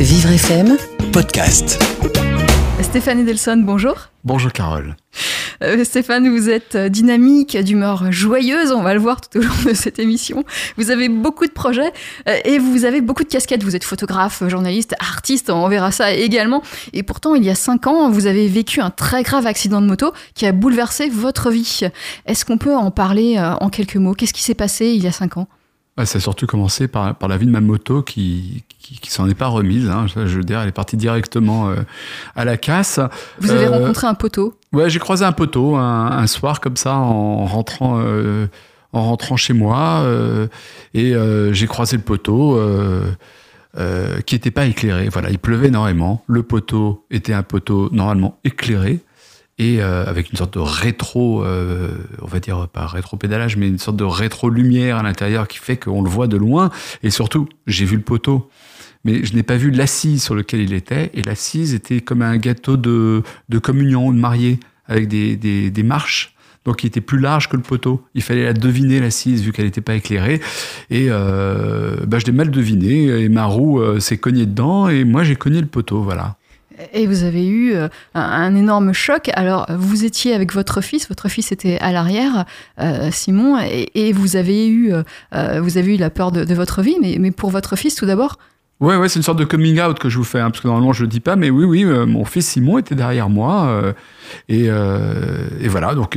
Vivre FM Podcast. Stéphane Edelson, bonjour. Bonjour Carole. Euh, Stéphane, vous êtes dynamique, d'humeur joyeuse, on va le voir tout au long de cette émission. Vous avez beaucoup de projets euh, et vous avez beaucoup de casquettes. Vous êtes photographe, journaliste, artiste, on verra ça également. Et pourtant, il y a cinq ans, vous avez vécu un très grave accident de moto qui a bouleversé votre vie. Est-ce qu'on peut en parler euh, en quelques mots? Qu'est-ce qui s'est passé il y a cinq ans? Ça a surtout commencé par, par, la vie de ma moto qui, qui, qui s'en est pas remise. Hein. Je veux dire, elle est partie directement euh, à la casse. Vous avez euh, rencontré un poteau? Ouais, j'ai croisé un poteau un, un, soir comme ça en rentrant, euh, en rentrant chez moi et j'ai croisé le poteau. qui n'était pas éclairé. Voilà, il pleuvait énormément. Le poteau était un poteau normalement éclairé et euh, avec une sorte de rétro, euh, on va dire pas rétro-pédalage, mais une sorte de rétro-lumière à l'intérieur qui fait qu'on le voit de loin. Et surtout, j'ai vu le poteau, mais je n'ai pas vu l'assise sur lequel il était. Et l'assise était comme un gâteau de, de communion, de mariée, avec des, des, marches. Donc, il était plus large que le poteau. Il fallait la deviner, l'assise, vu qu'elle n'était pas éclairée. Et euh, bah, je l'ai mal deviné. Et ma roue euh, s'est cognée dedans. Et moi, j'ai cogné le poteau. Voilà. Et vous avez eu euh, un, énorme choc. Alors, vous étiez avec votre fils, votre fils était à l'arrière, Simon, et, vous avez eu, vous avez eu la peur de, de votre vie, mais, mais, pour votre fils tout d'abord Ouais, ouais, c'est une sorte de coming out que je vous fais, hein, parce que normalement je le dis pas, mais oui, oui, euh, mon fils Simon était derrière moi, euh, et, et, voilà. Donc,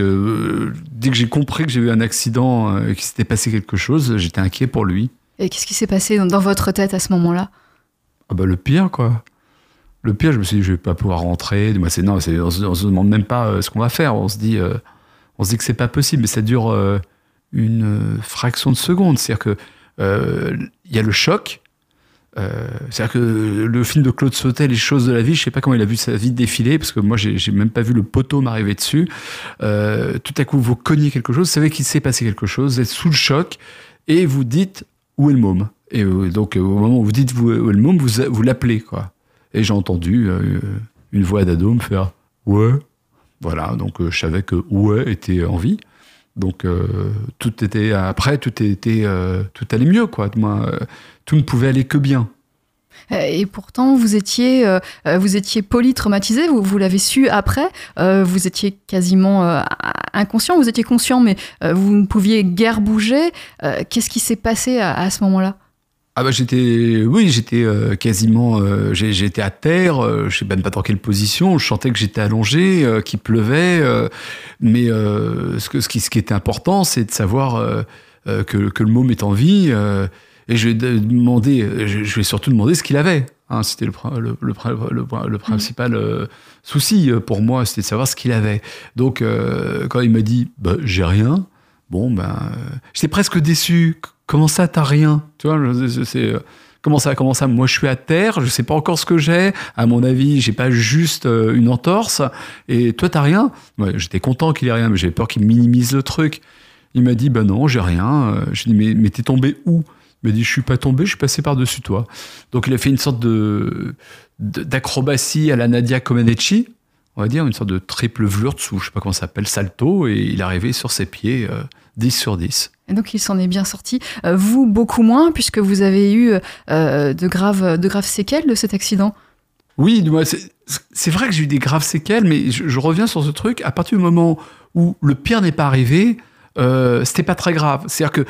dès que j'ai compris que j'ai eu un accident, qu'il s'était passé quelque chose, j'étais inquiet pour lui. Et qu'est-ce qui s'est passé dans, dans votre tête à ce moment-là? Ah bah le pire, quoi. Le pire, je me suis dit, je vais pas pouvoir rentrer. Moi, c'est non, on, on se demande même pas euh, ce qu'on va faire. On se dit, euh, on se dit que c'est pas possible, mais ça dure euh, une fraction de seconde. C'est-à-dire que il y a le choc. C'est-à-dire que le film de Claude Sautet, Les choses de la vie, je sais pas comment il a vu sa vie défiler, parce que moi, j'ai, même pas vu le poteau m'arriver dessus. tout à coup, vous cognez quelque chose, vous savez qu'il s'est passé quelque chose, vous êtes sous le choc, et vous dites où est le môme? Et donc, au moment où vous dites où est le môme, vous, vous l'appelez, quoi. Et j'ai entendu euh, une voix d'ado me faire Ouais. Voilà, donc euh, je savais que Ouais était en vie. Donc euh, tout était après, tout était, tout allait mieux quoi. Moi, tout ne pouvait aller que bien. Et pourtant, vous étiez, euh, vous étiez polytraumatisé, vous, vous l'avez su après, euh, vous étiez quasiment euh, inconscient, vous étiez conscient, mais vous ne pouviez guère bouger. Qu'est-ce qui s'est passé à ce moment-là? Ah bah j'étais, oui, j'étais euh, quasiment, euh, j'étais à terre, euh, je sais même pas dans quelle position, je sentais que j'étais allongé, euh, qu'il pleuvait, euh, mais ce, que, ce, qui, ce qui était important, c'est de savoir que, que, le môme est en vie, et je vais demander, je, je vais surtout demander ce qu'il avait. Hein, c'était le, le, le, le, principal souci pour moi, c'était de savoir ce qu'il avait. Donc quand il m'a dit, bah, j'ai rien, bon ben, j'étais presque déçu Comment ça, t'as rien? Tu vois, c'est comment ça, comment ça? Moi, je suis à terre, je sais pas encore ce que j'ai. À mon avis, j'ai pas juste euh, une entorse. Et toi, t'as rien? J'étais content qu'il ait rien, mais j'avais peur qu'il minimise le truc. Il m'a dit, bah non, j'ai rien. Je lui ai dit, mais, t'es tombé où? Il m'a dit, je suis pas tombé, je suis passé par-dessus toi. Donc, il a fait une sorte de d'acrobatie à la Nadia Comaneci, on va dire, une sorte de triple wurtz, ou je sais pas comment ça s'appelle, salto, et il est arrivé sur ses pieds, euh, 10 sur 10. Et donc il s'en est bien sorti. Euh, vous, beaucoup moins, puisque vous avez eu euh, de, graves, de graves séquelles de cet accident Oui, c'est vrai que j'ai eu des graves séquelles, mais je, reviens sur ce truc. À partir du moment où le pire n'est pas arrivé, euh, c'était pas très grave. C'est-à-dire que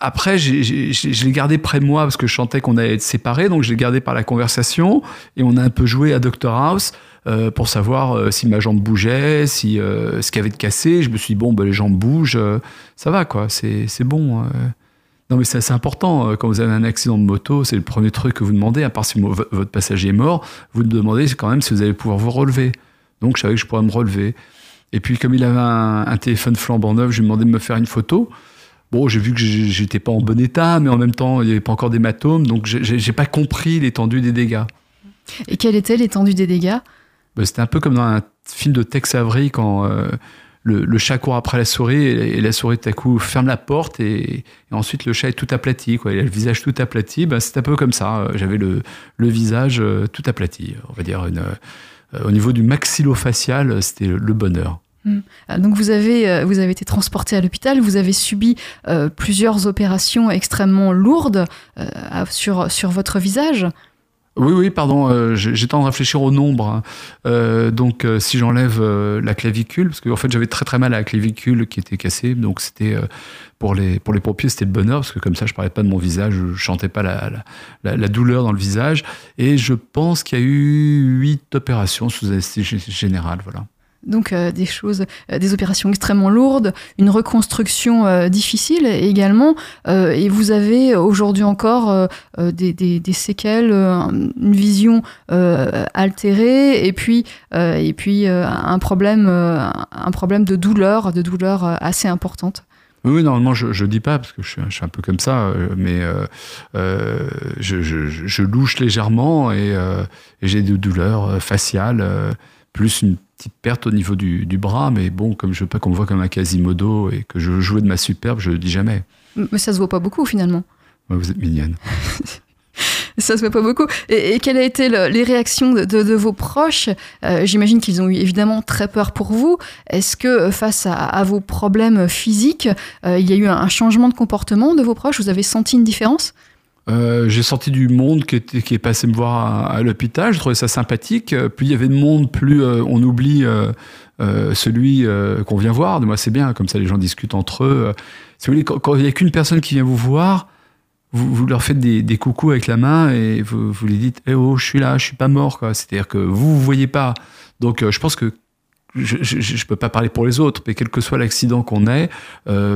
après, je l'ai gardé près de moi parce que je sentais qu'on allait être séparés, donc je l'ai gardé par la conversation et on a un peu joué à Doctor House euh, pour savoir euh, si ma jambe bougeait, si euh, ce qu'il y avait de cassé. Je me suis dit, bon, bah, les jambes bougent, ça va quoi, c'est bon. Non, mais c'est important. Quand vous avez un accident de moto, c'est le premier truc que vous demandez, à part si votre passager est mort, vous demandez quand même si vous allez pouvoir vous relever. Donc, je savais que je pourrais me relever. Et puis, comme il avait un, téléphone flambant neuf, je lui ai demandé de me faire une photo. Bon, j'ai vu que j'étais pas en bon état, mais en même temps, il n'y avait pas encore d'hématome, donc j'ai pas compris l'étendue des dégâts. Et quelle était l'étendue des dégâts? ben, C'était un peu comme dans un film de Tex Avery quand euh, le, chat court après la souris et, la souris tout à coup ferme la porte et, ensuite le chat est tout aplati, quoi. Il a le visage tout aplati. Ben, c'est un peu comme ça. J'avais le, visage euh, tout aplati, on va dire. Euh, au niveau du maxillofacial, c'était le bonheur. Mmh. Donc vous avez, vous avez été transporté à l'hôpital, vous avez subi euh, plusieurs opérations extrêmement lourdes euh, sur, sur votre visage. Oui, oui, pardon, euh, j'ai temps de réfléchir au nombre. Hein. Euh, donc, euh, si j'enlève la clavicule, parce qu'en fait, j'avais très très mal à la clavicule qui était cassée, donc c'était pour les pour les pompiers, c'était le bonheur parce que comme ça, je parlais pas de mon visage, je chantais pas la, la, la douleur dans le visage. Et je pense qu'il y a eu huit opérations sous anesthésie générale, voilà. Donc euh, des choses, euh, des opérations extrêmement lourdes, une reconstruction euh, difficile également. et vous avez aujourd'hui encore des, séquelles, une vision altérée, et puis et puis un problème, un problème de douleur, de douleur assez importante. Oui, normalement, je ne dis pas, parce que je suis, je un peu comme ça, mais je, je, je, louche légèrement et j'ai des douleurs faciales, plus une petite perte au niveau du, bras, mais bon, comme je veux pas qu'on me voit comme un Quasimodo et que je jouais de ma superbe, je le dis jamais. Mais ça se voit pas beaucoup finalement. vous êtes mignonne. ça se voit pas beaucoup. Et, quelles ont été les réactions de, vos proches? Euh, J'imagine qu'ils ont eu évidemment très peur pour vous. Est-ce que euh, face à, vos problèmes physiques, euh, il y a eu un changement de comportement de vos proches? Vous avez senti une différence? Euh, j'ai sorti du monde qui, est passé me voir à, l'hôpital. Je trouvais ça sympathique. Puis il y avait de monde, plus euh, on oublie euh, celui qu'on vient voir. Moi, c'est bien, comme ça les gens discutent entre eux. Si vous voulez, quand il n'y a qu'une personne qui vient vous voir, vous, leur faites des, des, coucous avec la main et vous, vous lui dites Eh oh, je suis là, je suis pas mort. C'est-à-dire que vous, vous voyez pas. Donc je pense que je ne peux pas parler pour les autres, mais quel que soit l'accident qu'on ait,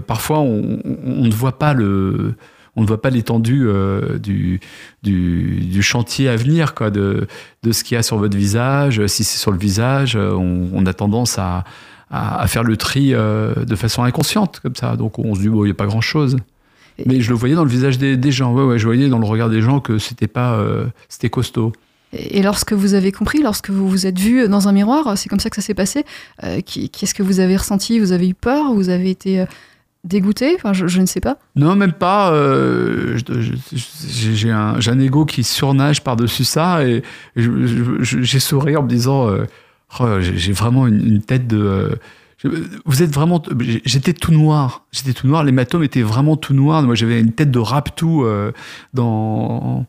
parfois on, ne voit pas le on ne voit pas l'étendue euh, du, du, chantier à venir, quoi, de, de ce qu'il y a sur votre visage. Si c'est sur le visage, euh, on, a tendance à, à, faire le tri euh, de façon inconsciente, comme ça. Donc on se dit, bon, il n'y a pas grand-chose. Mais je le voyais dans le visage des, des, gens, ouais, ouais, je voyais dans le regard des gens que c'était pas, c'était costaud. Et lorsque vous avez compris, lorsque vous vous êtes vu dans un miroir, c'est comme ça que ça s'est passé. Qu'est-ce que vous avez ressenti? Vous avez eu peur? Vous avez été dégoûté enfin, je, ne sais pas. Non, même pas. Euh, j'ai un, un, ego qui surnage par-dessus ça et j'ai souri en me disant euh, oh, j'ai vraiment une, tête de. Euh, vous êtes vraiment. J'étais tout noir. J'étais tout noir. L'hématome était vraiment tout noir. Moi, j'avais une tête de raptou dans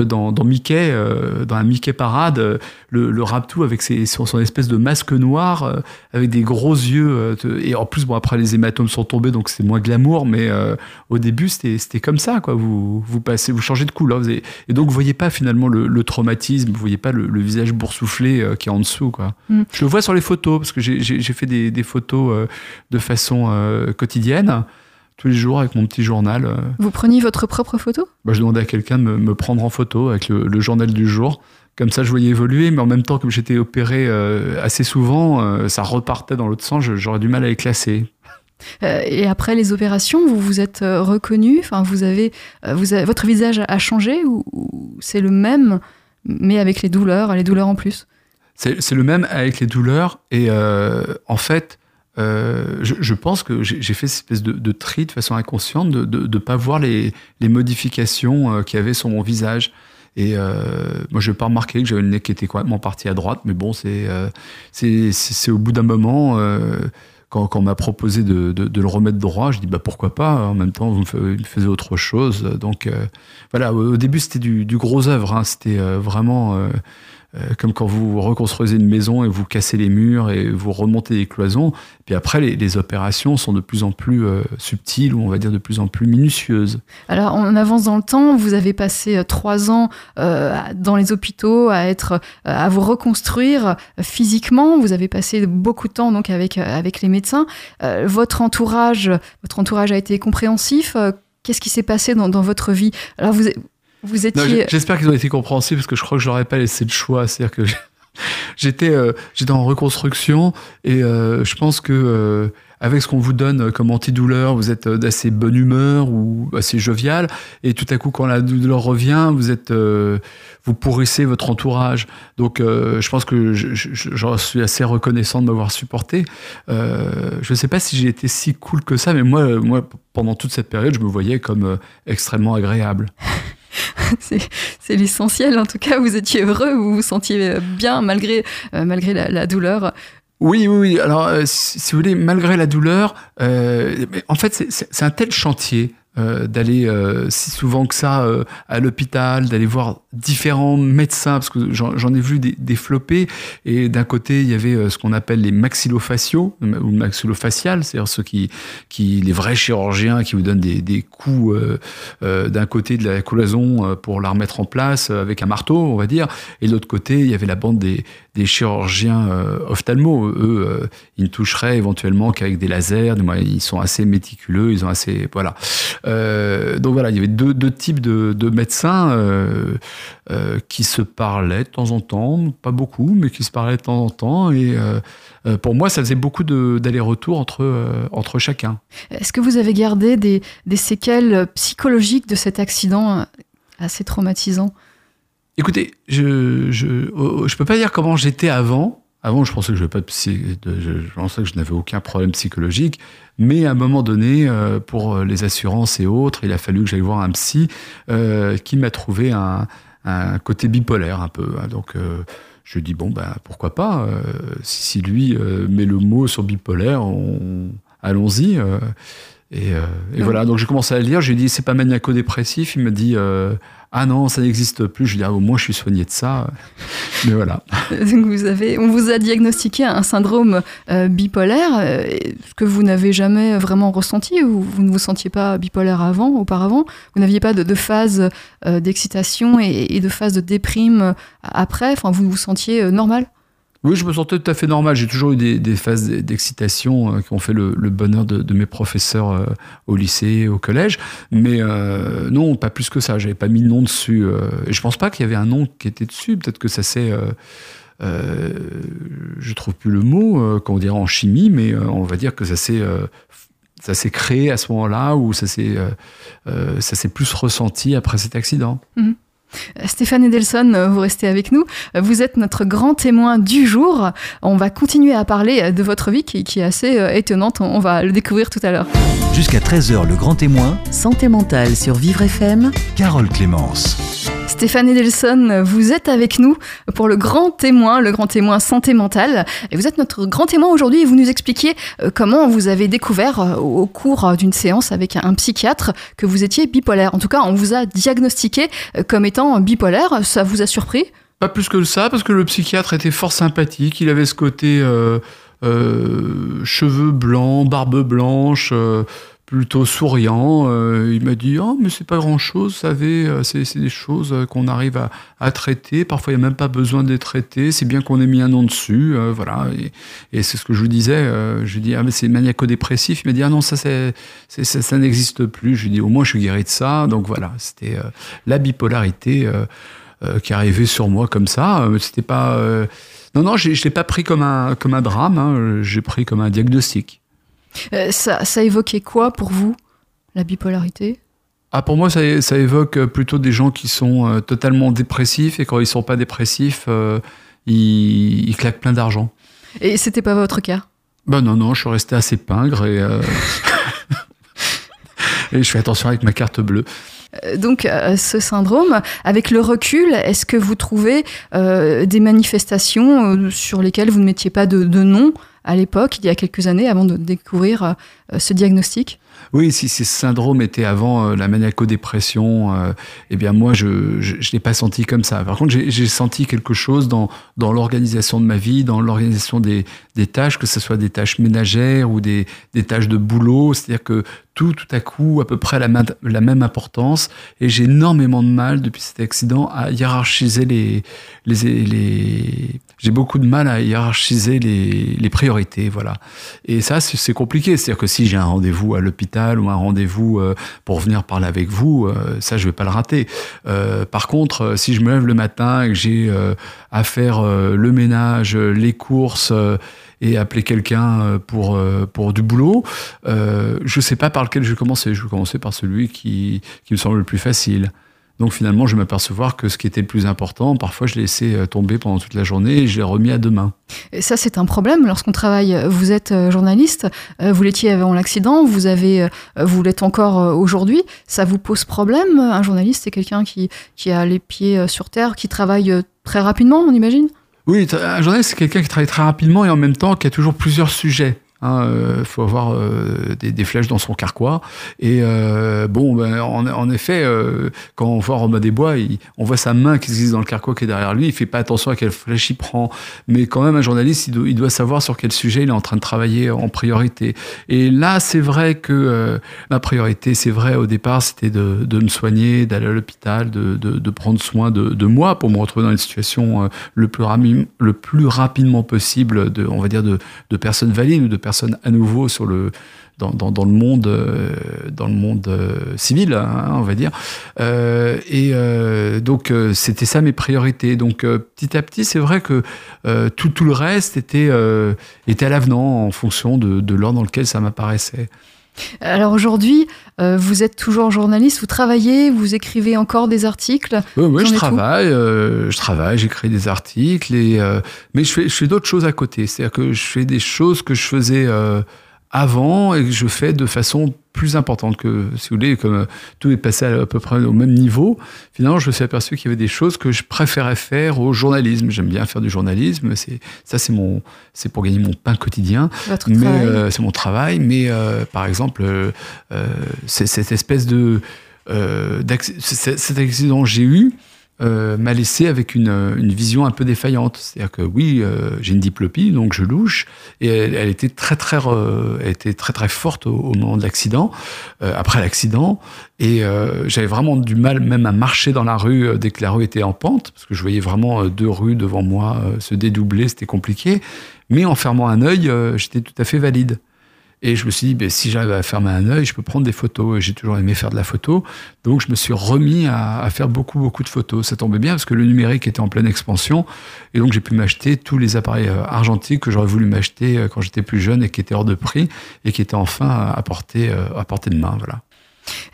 dans, dans Mickey, euh, dans la Mickey parade, euh, le, le Raptou avec ses, son, son, espèce de masque noir, euh, avec des gros yeux. et en plus, bon, après les hématomes sont tombés, donc c'est moins glamour, mais au début, c'était comme ça, quoi. Vous, vous passez, vous changez de couleur. et, donc, vous voyez pas finalement le, le traumatisme, vous voyez pas le, le visage boursouflé qui est en dessous, quoi. Mm. Je le vois sur les photos, parce que j'ai fait des, des photos de façon quotidienne tous les jours avec mon petit journal. Euh. Vous preniez votre propre photo? Bah, Je demandais à quelqu'un de me, prendre en photo avec le, journal du jour. Comme ça, je voyais évoluer, mais en même temps, comme j'étais opéré euh, assez souvent, euh, ça repartait dans l'autre sens, j'aurais du mal à les classer. et après les opérations, vous vous êtes reconnu Enfin, vous avez, vous avez, votre visage a changé ou, c'est le même, mais avec les douleurs, les douleurs en plus? C'est le même avec les douleurs. Et en fait, euh, je, pense que j'ai fait cette espèce de, tri de façon inconsciente de ne pas voir les, modifications euh, qu'il y avait sur mon visage. Et euh, moi, je n'ai pas remarqué que j'avais le nez qui était complètement parti à droite, mais bon, c'est c'est au bout d'un moment, quand, quand on m'a proposé de, de, le remettre droit, je dis bah pourquoi pas. En même temps, vous me faisiez autre chose. Donc voilà, au, début, c'était du, du, gros œuvre. Hein. c'était vraiment euh, comme quand vous reconstruisez une maison et vous cassez les murs et vous remontez les cloisons. Puis après, les, opérations sont de plus en plus euh, subtiles ou on va dire de plus en plus minutieuses. Alors, on avance dans le temps. Vous avez passé euh, trois ans dans les hôpitaux à être, à vous reconstruire physiquement. Vous avez passé beaucoup de temps donc avec avec les médecins. votre entourage, votre entourage a été compréhensif. Qu'est-ce qui s'est passé dans, dans, votre vie? Alors, vous, vous étiez. J'espère qu'ils ont été compréhensifs parce que je crois que je leur ai pas laissé de choix. C'est-à-dire que j'étais euh, j'étais en reconstruction et euh, je pense que euh, avec ce qu'on vous donne comme antidouleur, vous êtes d'assez bonne humeur ou assez jovial et tout à coup quand la douleur revient, vous êtes vous pourrissez votre entourage. Donc je pense que j'en suis assez reconnaissant de m'avoir supporté. je ne sais pas si j'ai été si cool que ça, mais moi moi pendant toute cette période, je me voyais comme extrêmement agréable. c'est l'essentiel. En tout cas, vous étiez heureux, vous vous sentiez bien malgré, euh, malgré la, douleur. Oui, oui, oui. Alors, euh, si, vous voulez, malgré la douleur, euh, en fait, c'est un tel chantier euh, d'aller euh, si souvent que ça euh, à l'hôpital, d'aller voir différents médecins, parce que j'en ai vu des, des floppés. Et d'un côté, il y avait ce qu'on appelle les maxillofaciaux ou maxillofaciales, c'est-à-dire ceux qui, qui, les vrais chirurgiens qui vous donnent des, des coups d'un côté de la cloison pour la remettre en place avec un marteau, on va dire. Et de l'autre côté, il y avait la bande des, des chirurgiens ophtalmos. Eux, ils ne toucheraient éventuellement qu'avec des lasers. Ils sont assez méticuleux, ils ont assez voilà. Euh, donc voilà, il y avait deux, types de, médecins euh, euh, qui se parlaient de temps en temps, pas beaucoup, mais qui se parlaient de temps en temps. Et pour moi, ça faisait beaucoup d'aller-retour entre, entre chacun. Est-ce que vous avez gardé des, séquelles psychologiques de cet accident assez traumatisant? Écoutez, je ne oh, oh, je peux pas dire comment j'étais avant. Avant, je pensais que je, pas de je pensais que je n'avais aucun problème psychologique, mais à un moment donné, euh, pour euh, les assurances et autres, il a fallu que j'aille voir un psy euh, qui m'a trouvé un, un, côté bipolaire un peu. Hein. Donc, je dis bon, ben pourquoi pas si, lui met le mot sur bipolaire, allons-y. et, et voilà. Donc j'ai commencé à le lire. J'ai dit c'est pas maniaco-dépressif. Il me dit ah non, ça n'existe plus. Je dis, ah, au moins, je suis soigné de ça. Mais voilà. vous avez, on vous a diagnostiqué un syndrome euh, bipolaire, euh, que vous n'avez jamais vraiment ressenti, ou vous ne vous sentiez pas bipolaire avant, auparavant. Vous n'aviez pas de, phase euh, d'excitation et, et, de phase de déprime après. Enfin, vous vous sentiez normal oui, je me sentais tout à fait normal. J'ai toujours eu des, phases d'excitation euh, qui ont fait le, bonheur de, mes professeurs euh, au lycée, au collège. Mais euh, non, pas plus que ça. J'avais pas mis de nom dessus. et je pense pas qu'il y avait un nom qui était dessus. Peut-être que ça s'est. je trouve plus le mot, qu'on dirait en chimie, mais on va dire que ça s'est ça s'est créé à ce moment-là ou ça s'est ça s'est plus ressenti après cet accident. Mmh. Stéphane Edelson, vous restez avec nous. Vous êtes notre grand témoin du jour. On va continuer à parler de votre vie qui, est assez euh, étonnante. On va le découvrir tout à l'heure. Jusqu'à 13h, le grand témoin. Santé mentale sur Vivre FM. Carole Clémence. Stéphane Edelson, vous êtes avec nous pour le grand témoin, le grand témoin santé mentale. Et vous êtes notre grand témoin aujourd'hui et vous nous expliquiez euh, comment vous avez découvert euh, au cours d'une séance avec un psychiatre que vous étiez bipolaire. En tout cas, on vous a diagnostiqué euh, comme étant bipolaire. Ça vous a surpris? Pas plus que ça, parce que le psychiatre était fort sympathique. Il avait ce côté cheveux blancs, barbe blanche plutôt souriant. Euh, il m'a dit Oh, mais c'est pas grand chose, vous savez, euh, c'est des choses euh, qu'on arrive à, traiter. Parfois, il n'y a même pas besoin d'être traité. C'est bien qu'on ait mis un nom dessus. voilà. Et, c'est ce que je vous disais. je lui dis Ah, mais c'est maniaco-dépressif. Il m'a dit Ah non, ça, c'est ça, n'existe plus. Je dis Au moins, je suis guéri de ça. Donc voilà, c'était la bipolarité qui arrivait sur moi comme ça. C'était pas. non, non, je ne l'ai pas pris comme un, comme un drame. Hein. J'ai pris comme un diagnostic. Euh, ça, ça, évoquait quoi pour vous, la bipolarité? Ah, pour moi, ça, ça, évoque plutôt des gens qui sont euh, totalement dépressifs et quand ils sont pas dépressifs, euh, ils, claquent plein d'argent. Et c'était pas votre cas? Ben non, non, je suis resté assez pingre et, et je fais attention avec ma carte bleue. Donc, ce syndrome, avec le recul, est-ce que vous trouvez des manifestations sur lesquelles vous ne mettiez pas de, de nom? À l'époque, il y a quelques années, avant de découvrir euh, ce diagnostic oui, si ces syndromes étaient avant euh, la maniaco-dépression, euh, eh bien moi, je ne l'ai pas senti comme ça. Par contre, j'ai senti quelque chose dans, dans l'organisation de ma vie, dans l'organisation des, des tâches, que ce soit des tâches ménagères ou des, des tâches de boulot. C'est-à-dire que tout, tout à coup, à peu près la, la même importance. Et j'ai énormément de mal, depuis cet accident, à hiérarchiser les... les, les... J'ai beaucoup de mal à hiérarchiser les, priorités, voilà. Et ça, c'est compliqué. C'est-à-dire que si j'ai un rendez-vous à l'hôpital ou un rendez-vous euh, pour venir parler avec vous, euh, ça, je vais pas le rater. Euh, par contre, si je me lève le matin et que j'ai à faire le ménage, les courses et appeler quelqu'un pour, pour du boulot, je sais pas par lequel je vais commencer. Je vais commencer par celui qui, qui me semble le plus facile. Donc finalement, je vais m'apercevoir que ce qui était le plus important, parfois je l'ai laissé tomber pendant toute la journée et je l'ai remis à demain. Et ça, c'est un problème lorsqu'on travaille. Vous êtes journaliste, vous l'étiez avant l'accident, vous avez, vous l'êtes encore aujourd'hui. Ça vous pose problème Un journaliste, c'est quelqu'un qui, qui a les pieds sur terre, qui travaille très rapidement, on imagine? Oui, un journaliste, c'est quelqu'un qui travaille très rapidement et en même temps qui a toujours plusieurs sujets Il hein, faut avoir des, flèches dans son carquois. Et bon, ben, en, effet, quand on voit Romain Desbois, on voit sa main qui se glisse dans le carquois qui est derrière lui. Il fait pas attention à quelle flèche il prend. Mais quand même, un journaliste, il doit, savoir sur quel sujet il est en train de travailler en priorité. Et là, c'est vrai que ma priorité, c'est vrai, au départ, c'était de, me soigner, d'aller à l'hôpital, de, prendre soin de, moi pour me retrouver dans une situation le plus, le plus rapidement possible de, on va dire, de, personnes valides ou de personnes à nouveau sur le, dans, dans, le monde, dans le monde euh, euh, civil, hein, on va dire. Euh, et donc, c'était ça mes priorités. Donc, petit à petit, c'est vrai que tout, tout le reste était, était à l'avenant en fonction de, de l'ordre dans lequel ça m'apparaissait. Alors aujourd'hui, euh, vous êtes toujours journaliste, vous travaillez, vous écrivez encore des articles Oui, oui je travaille, euh, je travaille, j'écris des articles, et, euh, mais je fais, je fais d'autres choses à côté. C'est-à-dire que je fais des choses que je faisais avant et que je fais de façon plus importante que, si vous voulez, comme tout est passé à, peu près au même niveau, finalement, je me suis aperçu qu'il y avait des choses que je préférais faire au journalisme. J'aime bien faire du journalisme, c'est ça, c'est mon, c'est pour gagner mon pain quotidien. Votre mais euh, c'est mon travail. Mais euh, par exemple, euh, cette espèce de cet accident que j'ai eu, euh, m'a laissé avec une, une, vision un peu défaillante. C'est-à-dire que oui, euh, j'ai une diplopie, donc je louche, et elle, était très très, était très très forte au, moment de l'accident, euh, après l'accident, et j'avais vraiment du mal même à marcher dans la rue dès que la rue était en pente, parce que je voyais vraiment deux rues devant moi se dédoubler, c'était compliqué. Mais en fermant un œil, j'étais tout à fait valide. Et je me suis dit, ben, si j'arrive à fermer un œil, je peux prendre des photos. Et j'ai toujours aimé faire de la photo. Donc, je me suis remis à, faire beaucoup, beaucoup de photos. Ça tombait bien parce que le numérique était en pleine expansion. Et donc, j'ai pu m'acheter tous les appareils euh, argentiques que j'aurais voulu m'acheter euh, quand j'étais plus jeune et qui étaient hors de prix et qui étaient enfin à portée, euh, à portée de main. Voilà.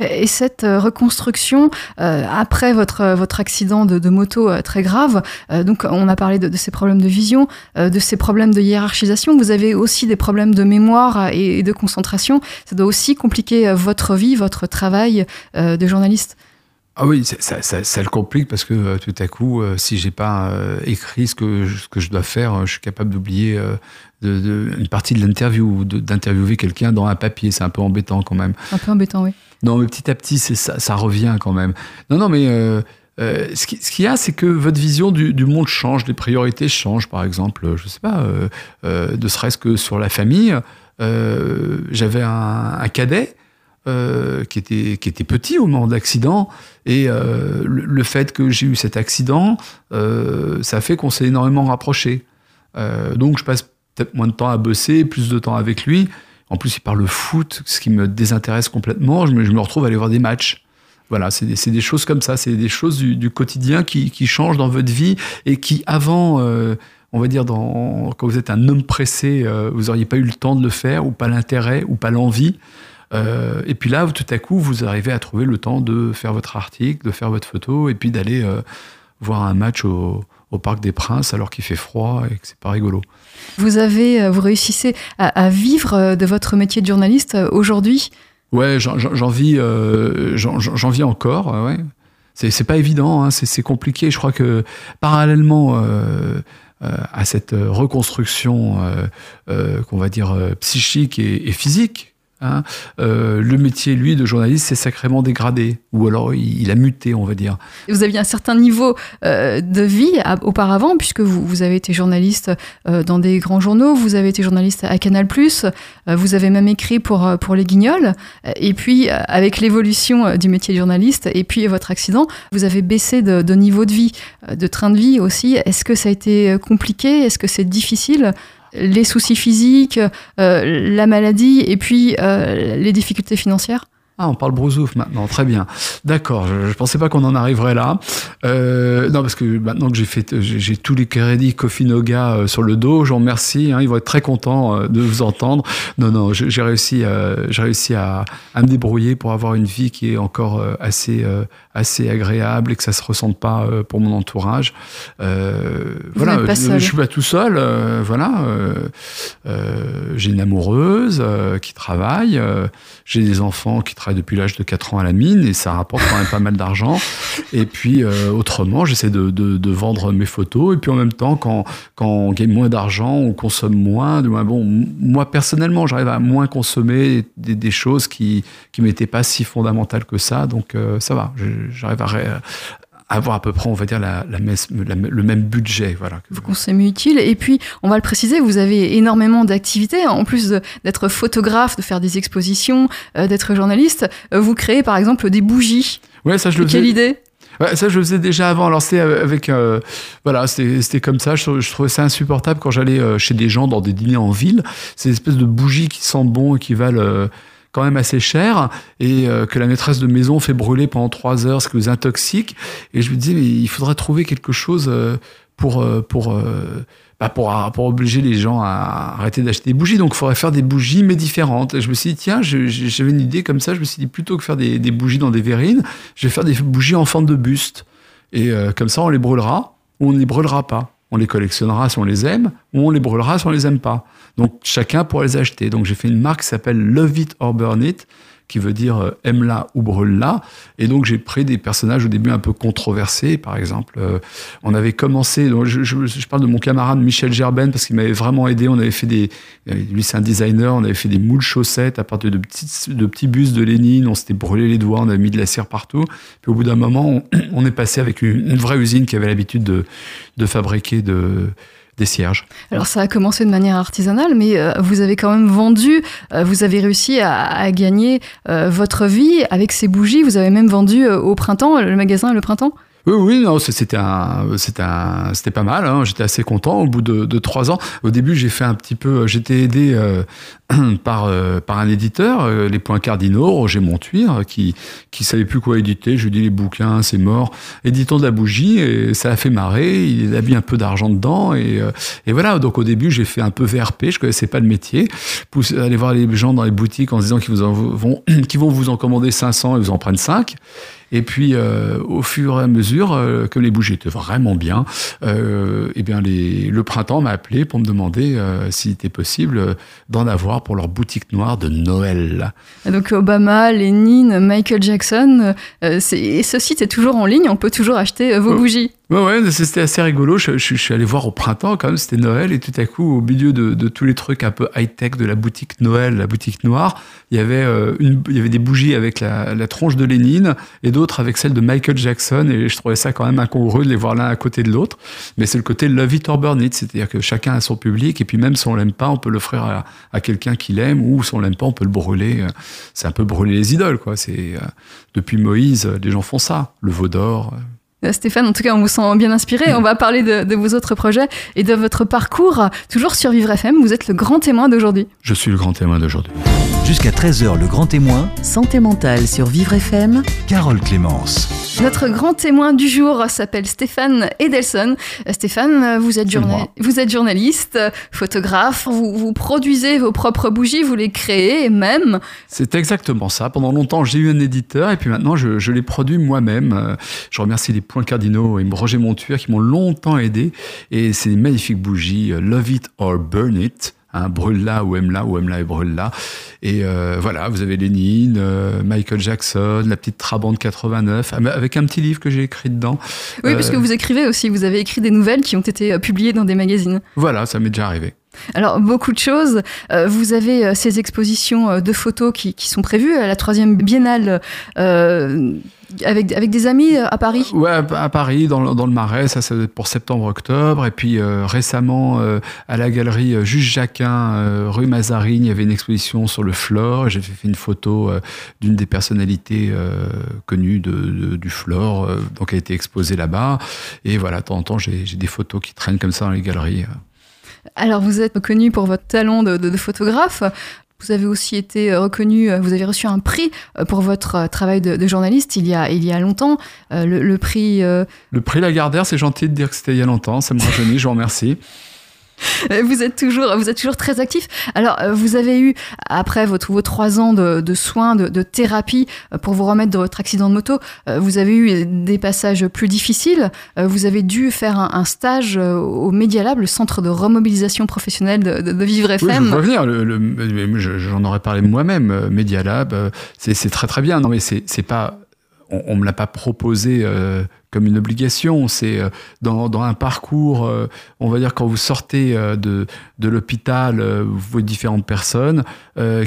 Et cette euh, reconstruction, euh, après votre, votre accident de, moto euh, très grave, donc on a parlé de, ces problèmes de vision, de ces problèmes de hiérarchisation, vous avez aussi des problèmes de mémoire et, de concentration. Ça doit aussi compliquer votre vie, votre travail de journaliste. Ah oui, ça, ça, le complique parce que tout à coup, si j'ai pas écrit ce que, ce que je dois faire, je suis capable d'oublier de, une partie de l'interview, d'interviewer quelqu'un dans un papier. C'est un peu embêtant quand même. Un peu embêtant, oui. Non, mais petit à petit, ça, ça revient quand même. Non, non, mais euh, euh, ce qu'il y a, c'est que votre vision du, monde change, les priorités changent. Par exemple, je sais pas, euh, ne serait-ce que sur la famille, j'avais un, cadet. Qui, était, qui était petit au moment de l'accident. Et le, le, fait que j'ai eu cet accident, ça fait qu'on s'est énormément rapprochés. donc je passe peut-être moins de temps à bosser, plus de temps avec lui. En plus, il parle foot, ce qui me désintéresse complètement. Je me, retrouve à aller voir des matchs. Voilà, c'est des, choses comme ça, c'est des choses du, quotidien qui, changent dans votre vie et qui, avant, euh, on va dire, quand vous êtes un homme pressé, euh, vous n'auriez pas eu le temps de le faire, ou pas l'intérêt, ou pas l'envie. Euh, et puis là, tout à coup, vous arrivez à trouver le temps de faire votre article, de faire votre photo, et puis d'aller voir un match au, au Parc des Princes alors qu'il fait froid et que c'est pas rigolo. Vous avez, euh, vous réussissez à, vivre euh, de votre métier de journaliste euh, aujourd'hui? Ouais, j'en vis, j'en vis encore. Ouais. C'est pas évident, hein, c'est compliqué. Je crois que parallèlement à cette reconstruction, qu'on va dire psychique et physique Hein. Euh, le métier, lui, de journaliste, s'est sacrément dégradé, ou alors il, a muté, on va dire. Vous aviez un certain niveau euh, de vie auparavant, puisque vous, avez été journaliste euh, dans des grands journaux, vous avez été journaliste à Canal+, vous avez même écrit pour, pour Les Guignols, et puis avec l'évolution du métier de journaliste, et puis votre accident, vous avez baissé de niveau de vie, de train de vie aussi. Est-ce que ça a été compliqué? Est-ce que c'est difficile? Les soucis physiques, euh, la maladie et puis euh, les difficultés financières ah, on parle brousouf maintenant, très bien. D'accord, je, ne pensais pas qu'on en arriverait là. Euh, non, parce que maintenant que j'ai fait, j'ai tous les crédits Coffee Noga euh, sur le dos, j'en remercie. Hein, ils vont être très contents de vous entendre. Non, non, j'ai réussi, réussi à, me débrouiller pour avoir une vie qui est encore assez, assez agréable et que ça se ressente pas pour mon entourage. voilà, je, je, suis pas tout seul. voilà, j'ai une amoureuse qui travaille, j'ai des enfants qui travaillent travaille depuis l'âge de 4 ans à la mine et ça rapporte quand même pas mal d'argent. Et puis autrement, j'essaie de, de, vendre mes photos. Et puis en même temps, quand, quand on gagne moins d'argent, on consomme moins. Bon, moi personnellement, j'arrive à moins consommer des, des choses qui qui m'étaient pas si fondamentales que ça. Donc ça va, j'arrive à, avoir à peu près, on va dire, la, le même budget. Voilà. Vous consommez utile. Et puis, on va le préciser, vous avez énormément d'activités. En plus d'être photographe, de faire des expositions, euh, d'être journaliste, euh, vous créez par exemple des bougies. Ouais, ça je le Quelle idée Ouais, ça, je le faisais déjà avant. Alors, c'était avec. Euh, voilà, c'était comme ça. Je, trouvais ça insupportable quand j'allais chez des gens dans des dîners en ville. Ces espèces de bougies qui sentent bon et qui valent même assez cher et euh, que la maîtresse de maison fait brûler pendant trois heures, ce qui vous intoxique. Et je me disais, mais il faudrait trouver quelque chose euh, pour, euh, pour, bah pour, pour, obliger les gens à arrêter d'acheter des bougies. Donc, il faudrait faire des bougies, mais différentes. Et je me suis dit, tiens, j'avais une idée comme ça. Je me suis dit, plutôt que faire des, des, bougies dans des verrines, je vais faire des bougies en forme de buste. Et comme ça, on les brûlera ou on ne les brûlera pas. On les collectionnera si on les aime, ou on les brûlera si on les aime pas. Donc chacun pourra les acheter. Donc j'ai fait une marque qui s'appelle Love It or Burn It, qui veut dire euh, aime-la ou brûle-la. Et donc j'ai pris des personnages au début un peu controversés. Par exemple, euh, on avait commencé, donc je, je, parle de mon camarade Michel Gerben parce qu'il m'avait vraiment aidé. On avait fait des, euh, lui c'est un designer, on avait fait des moules chaussettes à partir de petits, de petits bustes de Lénine. On s'était brûlé les doigts, on avait mis de la cire partout. Puis au bout d'un moment, on, est passé avec une, une, vraie usine qui avait l'habitude de, de fabriquer de Alors ça a commencé de manière artisanale, mais euh, vous avez quand même vendu, euh, vous avez réussi à, gagner euh, votre vie avec ces bougies. Vous avez même vendu au printemps, le magasin Le Printemps? Oui, oui, non, c'était un, c'était un, c'était pas mal. Hein. J'étais assez content au bout de, trois ans. Au début, j'ai fait un petit peu, j'étais aidé euh, par euh, par un éditeur, euh, les Points Cardinaux, Roger Montuire, qui qui savait plus quoi éditer. Je lui dis les bouquins, c'est mort. Éditons de la bougie et ça a fait marrer. Il a mis un peu d'argent dedans et et voilà. Donc au début, j'ai fait un peu VRP. Je connaissais pas le métier. aller voir les gens dans les boutiques en disant qu'ils vous vont, qu'ils vont vous en commander 500 et vous en prennent 5. Et puis, euh, au fur et à mesure euh, que les bougies étaient vraiment bien, euh, eh bien les, le printemps m'a appelé pour me demander euh, s'il était possible d'en avoir pour leur boutique noire de Noël. Donc Obama, Lénine, Michael Jackson, et ce site est toujours en ligne, on peut toujours acheter vos bougies. Ouais, ouais, c'était assez rigolo. Je, suis allé voir au printemps, quand même, c'était Noël, et tout à coup, au milieu de, tous les trucs un peu high-tech de la boutique Noël, la boutique noire, il y avait, euh, une, il y avait des bougies avec la, la tronche de Lénine et d'autres avec celle de Michael Jackson, et je trouvais ça quand même incongru de les voir l'un à côté de l'autre. Mais c'est le côté love it or burn it, c'est-à-dire que chacun a son public, et puis même si on l'aime pas, on peut l'offrir à, à quelqu'un qui l'aime, ou si on l'aime pas, on peut le brûler. C'est un peu brûler les idoles, quoi. C'est euh, depuis Moïse, les gens font ça, le veau d'or. Euh, Stéphane, en tout cas, on vous sent bien inspiré. On va parler de, vos autres projets et de votre parcours. Toujours sur Vivre FM, vous êtes le grand témoin d'aujourd'hui. Je suis le grand témoin d'aujourd'hui. Jusqu'à 13h, le grand témoin, santé mentale sur Vivre FM, Carole Clémence. Notre grand témoin du jour s'appelle Stéphane Edelson. Euh, Stéphane, vous êtes, vous êtes journaliste, photographe, vous, produisez vos propres bougies, vous les créez même. C'est exactement ça. Pendant longtemps, j'ai eu un éditeur et puis maintenant, je, je les produis moi-même. Euh, je remercie les Points Cardinaux et Roger Montueur qui m'ont longtemps aidé. Et c'est des magnifiques bougies, euh, Love It or Burn It. Hein, brûle-la ou aime-la ou aime-la et brûle-la. Et euh, voilà, vous avez Lénine, euh, Michael Jackson, la petite Trabante 89, avec un petit livre que j'ai écrit dedans. Oui, parce que vous écrivez aussi, vous avez écrit des nouvelles qui ont été publiées dans des magazines. Voilà, ça m'est déjà arrivé. Alors, beaucoup de choses. vous avez ces expositions de photos qui, sont prévues à la troisième biennale avec, avec des amis euh, à Paris? Ouais, à Paris, dans, le, dans le Marais, ça c'est pour septembre-octobre. Et puis euh, récemment, euh, à la galerie Juge Jacquin, rue Mazarine, il y avait une exposition sur le flore. J'ai fait une photo d'une des personnalités connues du flore, donc elle a été exposée là-bas. Et voilà, de temps en temps, j'ai des photos qui traînent comme ça dans les galeries. Alors, vous êtes connu pour votre talent de, photographe. Vous avez aussi été euh, reconnu, euh, vous avez reçu un prix euh, pour votre travail de, journaliste il y a, il y a longtemps. Le, prix. Le prix Lagardère, c'est gentil de dire que c'était il y a longtemps, ça me rajeunit, je vous remercie. vous êtes toujours, vous êtes toujours très actif. Alors, euh, vous avez eu, après votre, vos trois ans de, soins, de, thérapie euh, pour vous remettre de votre accident de moto, euh, vous avez eu des passages plus difficiles. Vous avez dû faire un, stage au Medialab, le centre de remobilisation professionnelle de, Vivre FM. Oui, je venir. J'en aurais parlé moi-même. Medialab, c'est très très bien. Non, mais c'est pas on, ne me l'a pas proposé euh, comme une obligation. C'est euh, dans, un parcours, euh, on va dire quand vous sortez de, de l'hôpital, vous voyez différentes personnes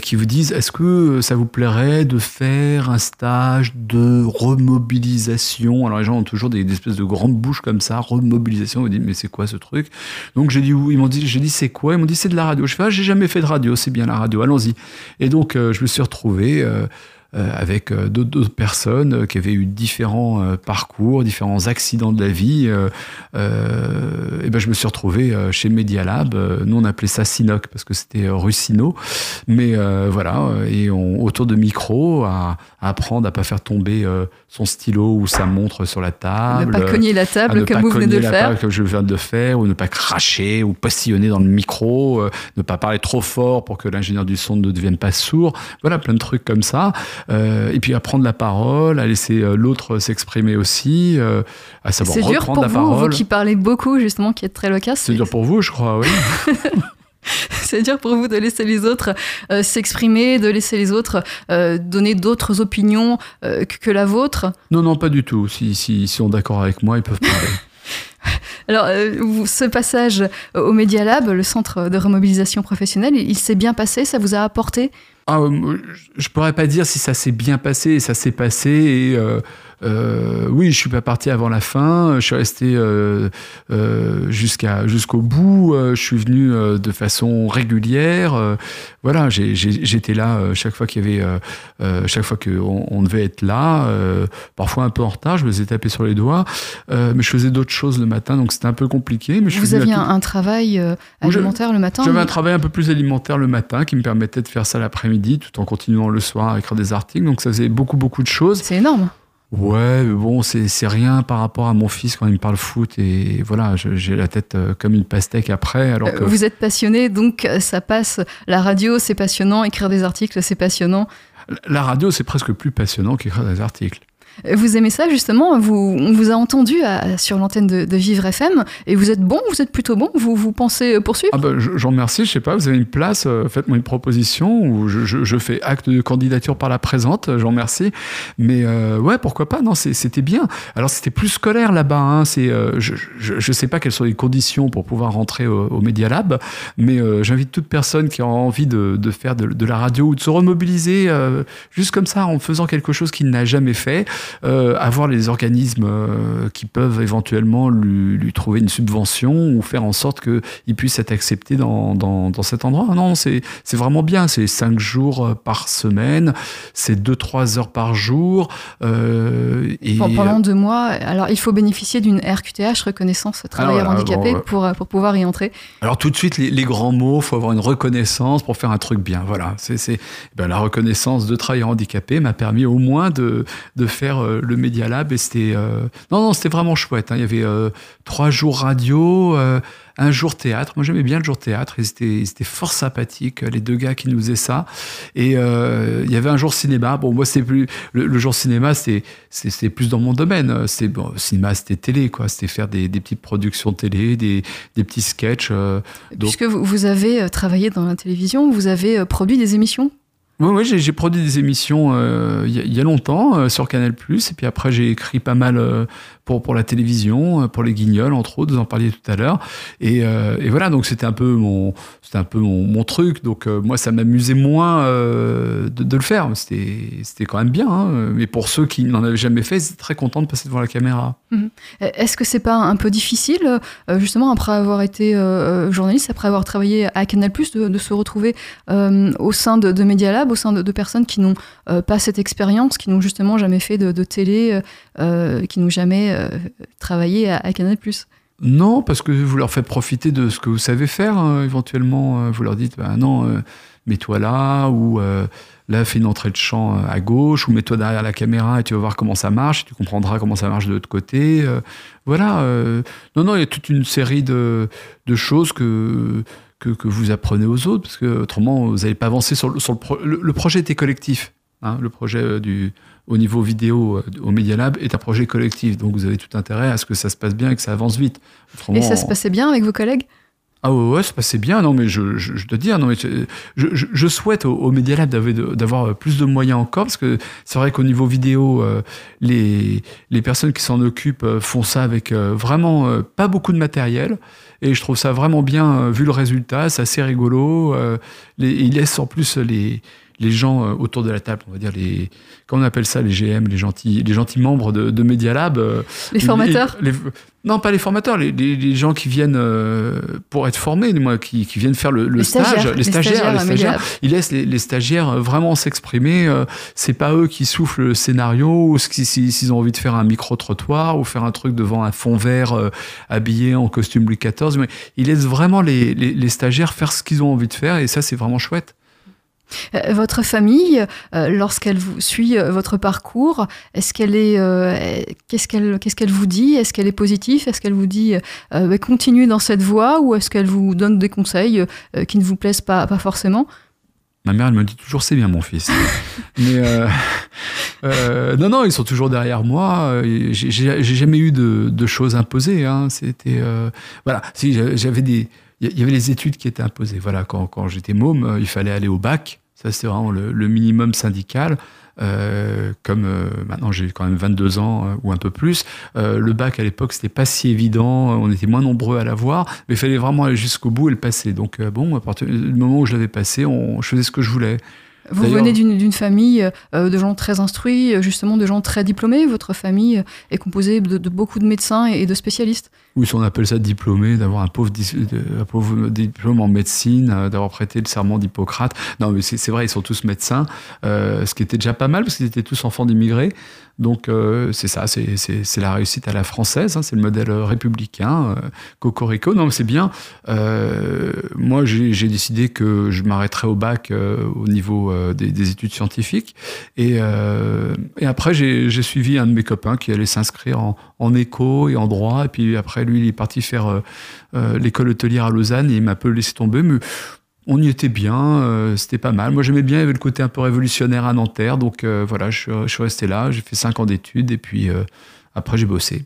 qui vous disent est-ce que ça vous plairait de faire un stage de remobilisation? Alors les gens ont toujours des, espèces de grandes bouches comme ça, remobilisation. Vous dites mais c'est quoi ce truc? Donc j'ai dit oui. Ils m'ont dit j'ai dit c'est quoi? Ils m'ont dit c'est de la radio. Je fais ah, j'ai jamais fait de radio, c'est bien la radio. Allons-y. Et donc je me suis retrouvé euh, avec euh, d'autres personnes euh, qui avaient eu différents parcours, différents accidents de la vie. et ben je me suis retrouvé chez Media Lab. Nous, on appelait ça Sinoc parce que c'était Russino. Mais voilà, et on, autour de micro, à, apprendre à pas faire tomber son stylo ou sa montre sur la table. Ne pas cogner la table comme vous venez de le faire. Comme je viens de le faire, ou ne pas cracher ou postillonner dans le micro, ne pas parler trop fort pour que l'ingénieur du son ne devienne pas sourd. Voilà, plein de trucs comme ça. Euh, et puis à prendre la parole, à laisser euh, l'autre s'exprimer aussi, euh, à savoir reprendre la vous, parole. Vous qui parlez beaucoup, justement, qui êtes très loquace. C'est dur pour vous, je crois, oui. C'est dur pour vous de laisser les autres s'exprimer, de laisser les autres donner d'autres opinions que, la vôtre? Non, non, pas du tout. Si, si, si sont d'accord avec moi, ils peuvent parler. Alors, ce passage au Media Lab, le centre de remobilisation professionnelle, il s'est bien passé Ça vous a apporté? Ah, je pourrais pas dire si ça s'est bien passé, ça s'est passé et euh, euh, oui, je suis pas parti avant la fin. Je suis resté euh, euh, jusqu'à jusqu'au bout. je suis venu de façon régulière. voilà, j'étais là chaque fois qu'il y avait, chaque fois qu'on on devait être là. parfois un peu en retard. Je me faisais taper sur les doigts, mais je faisais d'autres choses le matin, donc c'était un peu compliqué. Mais je Vous aviez un, travail alimentaire le matin J'avais un travail un peu plus alimentaire le matin qui me permettait de faire ça l'après-midi, tout en continuant le soir à écrire des articles. Donc ça faisait beaucoup beaucoup de choses. C'est énorme. Ouais, mais bon, c'est rien par rapport à mon fils quand il me parle foot et voilà, j'ai la tête euh, comme une pastèque après. Alors euh, que... Vous êtes passionné, donc euh, ça passe. La radio, c'est passionnant. Écrire des articles, c'est passionnant. La radio, c'est presque plus passionnant qu'écrire des articles. Vous aimez ça justement vous, On vous a entendu sur l'antenne de, Vivre FM et vous êtes bon, vous êtes plutôt bon, vous, vous pensez poursuivre? Ah ben, J'en remercie, je sais pas, vous avez une place, euh, faites-moi une proposition ou je, fais acte de candidature par la présente, j'en remercie. Mais euh, ouais, pourquoi pas Non, c'était bien. Alors c'était plus scolaire là-bas. Hein, euh, je ne sais pas quelles sont les conditions pour pouvoir rentrer au, Media Lab, mais j'invite toute personne qui a envie de, faire de, de, la radio ou de se remobiliser juste comme ça en faisant quelque chose qu'il n'a jamais fait euh, avoir les organismes euh, qui peuvent éventuellement lui, trouver une subvention ou faire en sorte qu'il puisse être accepté dans, dans, cet endroit. Non, c'est vraiment bien. C'est cinq jours euh, par semaine, c'est deux, trois heures par jour. et... Pendant deux mois, alors il faut bénéficier d'une RQTH, reconnaissance travailleur handicapé, pour, pour pouvoir y entrer. Alors tout de suite, les, grands mots, il faut avoir une reconnaissance pour faire un truc bien. Voilà, c'est ben, la reconnaissance de travailleur handicapé m'a permis au moins de, de faire euh, le Media Lab et c'était euh, non non c'était vraiment chouette. Hein. Il y avait euh, trois jours radio, un jour théâtre. Moi j'aimais bien le jour théâtre. Ils étaient, fort sympathiques les deux gars qui nous faisaient ça. Et il y avait un jour cinéma. Bon moi c'est plus le, jour cinéma c'est c'est plus dans mon domaine. C'est bon cinéma c'était télé quoi. C'était faire des, petites productions télé, des, des petits sketchs. Puisque vous avez travaillé dans la télévision, vous avez produit des émissions? Oui, j'ai produit des émissions euh, il y, a longtemps euh, sur Canal+, et puis après j'ai écrit pas mal euh, pour, la télévision, pour les Guignols entre autres, vous en parliez tout à l'heure, et, et, voilà, donc c'était un peu mon, un peu mon, truc, donc moi ça m'amusait moins de, le faire, c'était quand même bien, hein, mais pour ceux qui n'en avaient jamais fait, c'est très content de passer devant la caméra. Mhm. Est-ce que c'est pas un peu difficile, justement après avoir été journaliste, après avoir travaillé à Canal+, de, de se retrouver au sein de, de Media Lab, au sein de, personnes qui n'ont euh, pas cette expérience, qui n'ont justement jamais fait de, télé, euh, euh, qui n'ont jamais travaillé à, Canal+. Non, parce que vous leur faites profiter de ce que vous savez faire, hein, éventuellement. Vous leur dites, bah, non, mets-toi là, ou là, fais une entrée de champ à gauche, ou mets-toi derrière la caméra et tu vas voir comment ça marche, tu comprendras comment ça marche de l'autre côté. voilà. non, non, il y a toute une série de, choses que que, vous apprenez aux autres, parce que autrement, vous n'allez pas avancer sur le, sur le, le, projet était collectif. Hein, le projet euh, du, au niveau vidéo euh, au Media Lab est un projet collectif, donc vous avez tout intérêt à ce que ça se passe bien et que ça avance vite. et ça se passait bien avec vos collègues? Ah ouais, ouais, ça passait bien. Non, mais je, je, je dois dire, non, mais je, je, souhaite au, au Media Lab d'avoir plus de moyens encore, parce que c'est vrai qu'au niveau vidéo, euh, les, les personnes qui s'en occupent font ça avec vraiment pas beaucoup de matériel. Et je trouve ça vraiment bien, euh, vu le résultat, c'est assez rigolo. Euh, les, il laisse en plus les, les gens euh, autour de la table, on va dire les, comment on appelle ça, les GM, les gentils, les gentils membres de, de Media Lab. Les formateurs Non, pas les formateurs, les, les, gens qui viennent pour être formés, moi, qui, qui viennent faire le, le stage, les stagiaires, les stagiaires, ils laissent les, stagiaires vraiment s'exprimer. C'est pas eux qui soufflent le scénario, ou s'ils ont envie de faire un micro trottoir ou faire un truc devant un fond vert habillé en costume Louis XIV. Mais ils laissent vraiment les, les stagiaires faire ce qu'ils ont envie de faire, et ça, c'est vraiment chouette. Euh, votre famille, euh, lorsqu'elle vous suit euh, votre parcours, est-ce qu'elle est, qu'est-ce qu'elle, qu'est-ce qu'elle vous dit? Est-ce qu'elle est positive? Est-ce qu'elle vous dit bah, continue dans cette voie ou est-ce qu'elle vous donne des conseils qui ne vous plaisent pas, pas forcément? Ma mère, elle me dit toujours c'est bien mon fils. Mais non, non, ils sont toujours derrière moi. J'ai, jamais eu de, choses imposées. Hein. C'était voilà. Si j'avais des, il y avait les études qui étaient imposées. Voilà, quand, quand j'étais môme, il fallait aller au bac. Ça, c'est vraiment le, minimum syndical. Euh, comme euh, maintenant j'ai quand même 22 ans euh, ou un peu plus, le bac à l'époque c'était pas si évident, on était moins nombreux à l'avoir, mais il fallait vraiment aller jusqu'au bout et le passer. Donc bon, à partir du moment où je l'avais passé, on, je faisais ce que je voulais. Vous venez d'une famille de gens très instruits, justement de gens très diplômés. Votre famille est composée de, de beaucoup de médecins et de spécialistes ou si on appelle ça diplômé, d'avoir un pauvre, un pauvre diplôme en médecine, euh, d'avoir prêté le serment d'Hippocrate. Non, mais c'est vrai, ils sont tous médecins, euh, ce qui était déjà pas mal parce qu'ils étaient tous enfants d'immigrés. Donc euh, c'est ça, c'est la réussite à la française, hein, c'est le modèle républicain, euh, cocorico. Non, c'est bien. Euh, moi, j'ai décidé que je m'arrêterais au bac au niveau des, des, études scientifiques. Et, et après, j'ai suivi un de mes copains qui allait s'inscrire en, en éco et en droit. Et puis après, lui, il est parti faire l'école hôtelière à Lausanne et il m'a peu laissé tomber. Mais on y était bien, euh, c'était pas mal. Moi j'aimais bien, il y avait le côté un peu révolutionnaire à Nanterre, donc euh, voilà, je, suis resté là, j'ai fait cinq ans d'études et puis euh, après j'ai bossé.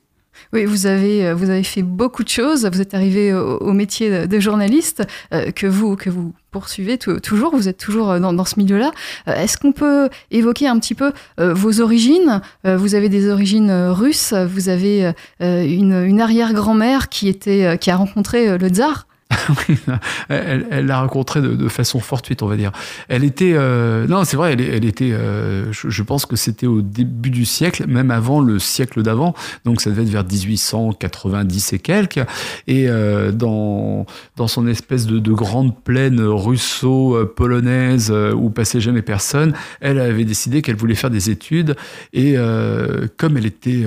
Oui, vous avez, vous avez fait beaucoup de choses. Vous êtes arrivé au, métier de, journaliste que vous que vous poursuivez toujours. Vous êtes toujours dans, ce milieu-là. Est-ce qu'on peut évoquer un petit peu vos origines? Vous avez des origines russes. Vous avez une, une arrière-grand-mère qui qui a rencontré le tsar. elle l'a rencontré de, façon fortuite, on va dire. Elle était, euh, non, c'est vrai, elle, était. Euh, je, pense que c'était au début du siècle, même avant le siècle d'avant. Donc ça devait être vers 1890 et quelques. Et euh, dans dans son espèce de, de grande plaine russo-polonaise où passait jamais personne, elle avait décidé qu'elle voulait faire des études. Et comme elle était,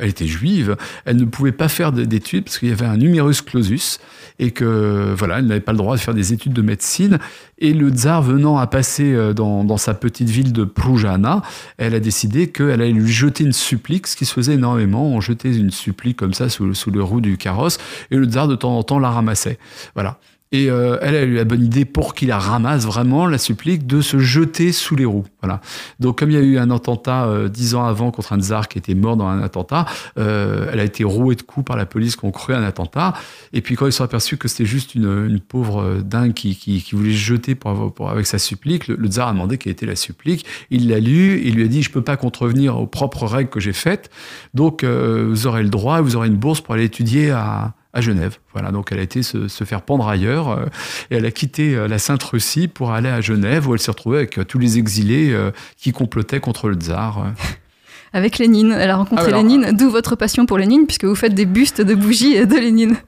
elle était juive, elle ne pouvait pas faire d'études parce qu'il y avait un numerus clausus que voilà, elle n'avait pas le droit de faire des études de médecine. Et le tsar venant à passer euh, dans, sa petite ville de Prujana, elle a décidé qu'elle allait lui jeter une supplique, ce qui se faisait énormément. On jetait une supplique comme ça sous, sous le roue du carrosse, et le tsar de temps en temps la ramassait. Voilà. Et euh, elle a eu la bonne idée pour qu'il la ramasse vraiment, la supplique, de se jeter sous les roues. Voilà. Donc comme il y a eu un attentat euh, dix ans avant contre un tsar qui était mort dans un attentat, euh, elle a été rouée de coups par la police qui ont cru un attentat. Et puis quand ils sont aperçus que c'était juste une, pauvre dingue qui, voulait se jeter avec sa supplique, le, tsar a demandé quelle était la supplique. Il l'a lu, il lui a dit je peux pas contrevenir aux propres règles que j'ai faites, donc vous aurez le droit, vous aurez une bourse pour aller étudier à à Genève. Voilà, donc elle a été se, faire pendre ailleurs euh, et elle a quitté euh, la Sainte-Russie pour aller à Genève où elle s'est retrouvée avec euh, tous les exilés qui complotaient contre le tsar. Avec Lénine, elle a rencontré Lénine, d'où votre passion pour Lénine, puisque vous faites des bustes de bougies de Lénine.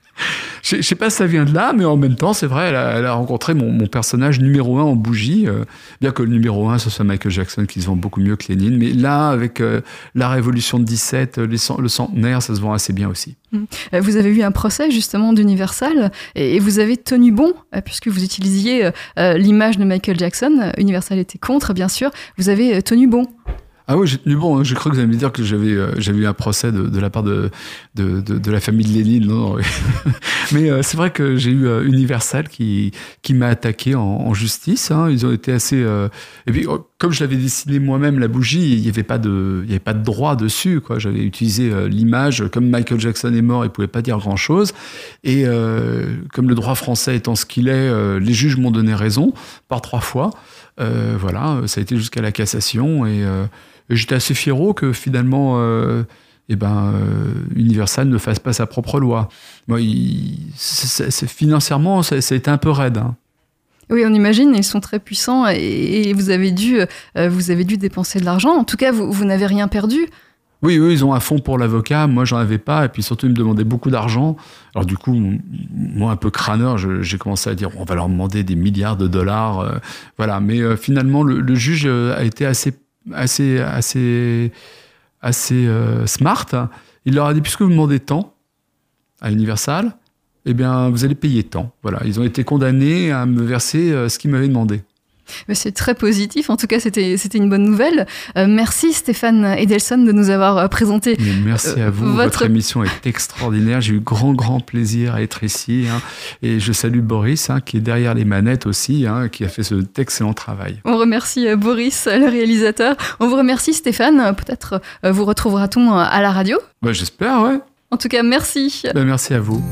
je sais pas si ça vient de là, mais en même temps, c'est vrai, elle a, rencontré mon, personnage numéro un en bougie. Euh, bien que le numéro un, ce soit Michael Jackson qui se vend beaucoup mieux que Lénine. Mais là, avec euh, la révolution de 17, le centenaire, ça se vend assez bien aussi. Mmh. Vous avez eu un procès justement d'Universal et vous avez tenu bon, puisque vous utilisiez l'image de Michael Jackson. Universal était contre, bien sûr. Vous avez tenu bon. Ah oui, j'ai tenu bon. Hein. J'ai cru que vous alliez me dire que j'avais euh, eu un procès de, la part de, de, de, la famille de Lénine. Non, Mais euh, c'est vrai que j'ai eu euh, Universal qui, qui m'a attaqué en, en justice. Hein. Ils ont été assez. Et puis, oh, comme je l'avais dessiné moi-même, la bougie, il n'y avait, pas de, il y avait pas de droit dessus. J'avais utilisé l'image. Comme Michael Jackson est mort, il ne pouvait pas dire grand-chose. Et comme le droit français étant ce qu'il est, les juges m'ont donné raison par trois fois. voilà, ça a été jusqu'à la cassation. Et j'étais assez fiero que finalement, euh, eh ben, euh, Universal ne fasse pas sa propre loi. Moi, financièrement, ça, a été un peu raide. Hein. Oui, on imagine, ils sont très puissants et, vous, avez dû, euh, vous avez dû dépenser de l'argent. En tout cas, vous, vous n'avez rien perdu. Oui, eux, ils ont un fonds pour l'avocat. Moi, j'en avais pas. Et puis surtout, ils me demandaient beaucoup d'argent. Alors, du coup, moi, un peu crâneur, j'ai commencé à dire on va leur demander des milliards de dollars. voilà. Mais finalement, le, juge a été assez assez, assez, euh, smart. Il leur a dit, puisque vous demandez tant à Universal, eh bien, vous allez payer tant. Voilà, ils ont été condamnés à me verser euh, ce qu'ils m'avaient demandé. C'est très positif. En tout cas, c'était une bonne nouvelle. Euh, merci Stéphane Edelson de nous avoir euh, présenté. merci à vous. Euh, votre... émission est extraordinaire. J'ai eu grand, grand plaisir à être ici. Hein. Et je salue Boris, hein, qui est derrière les manettes aussi, hein, qui a fait cet excellent travail. On remercie Boris, le réalisateur. On vous remercie Stéphane. Peut-être vous retrouvera-t-on à la radio? Bah, J'espère, ouais. En tout cas, merci. Bah, merci à vous.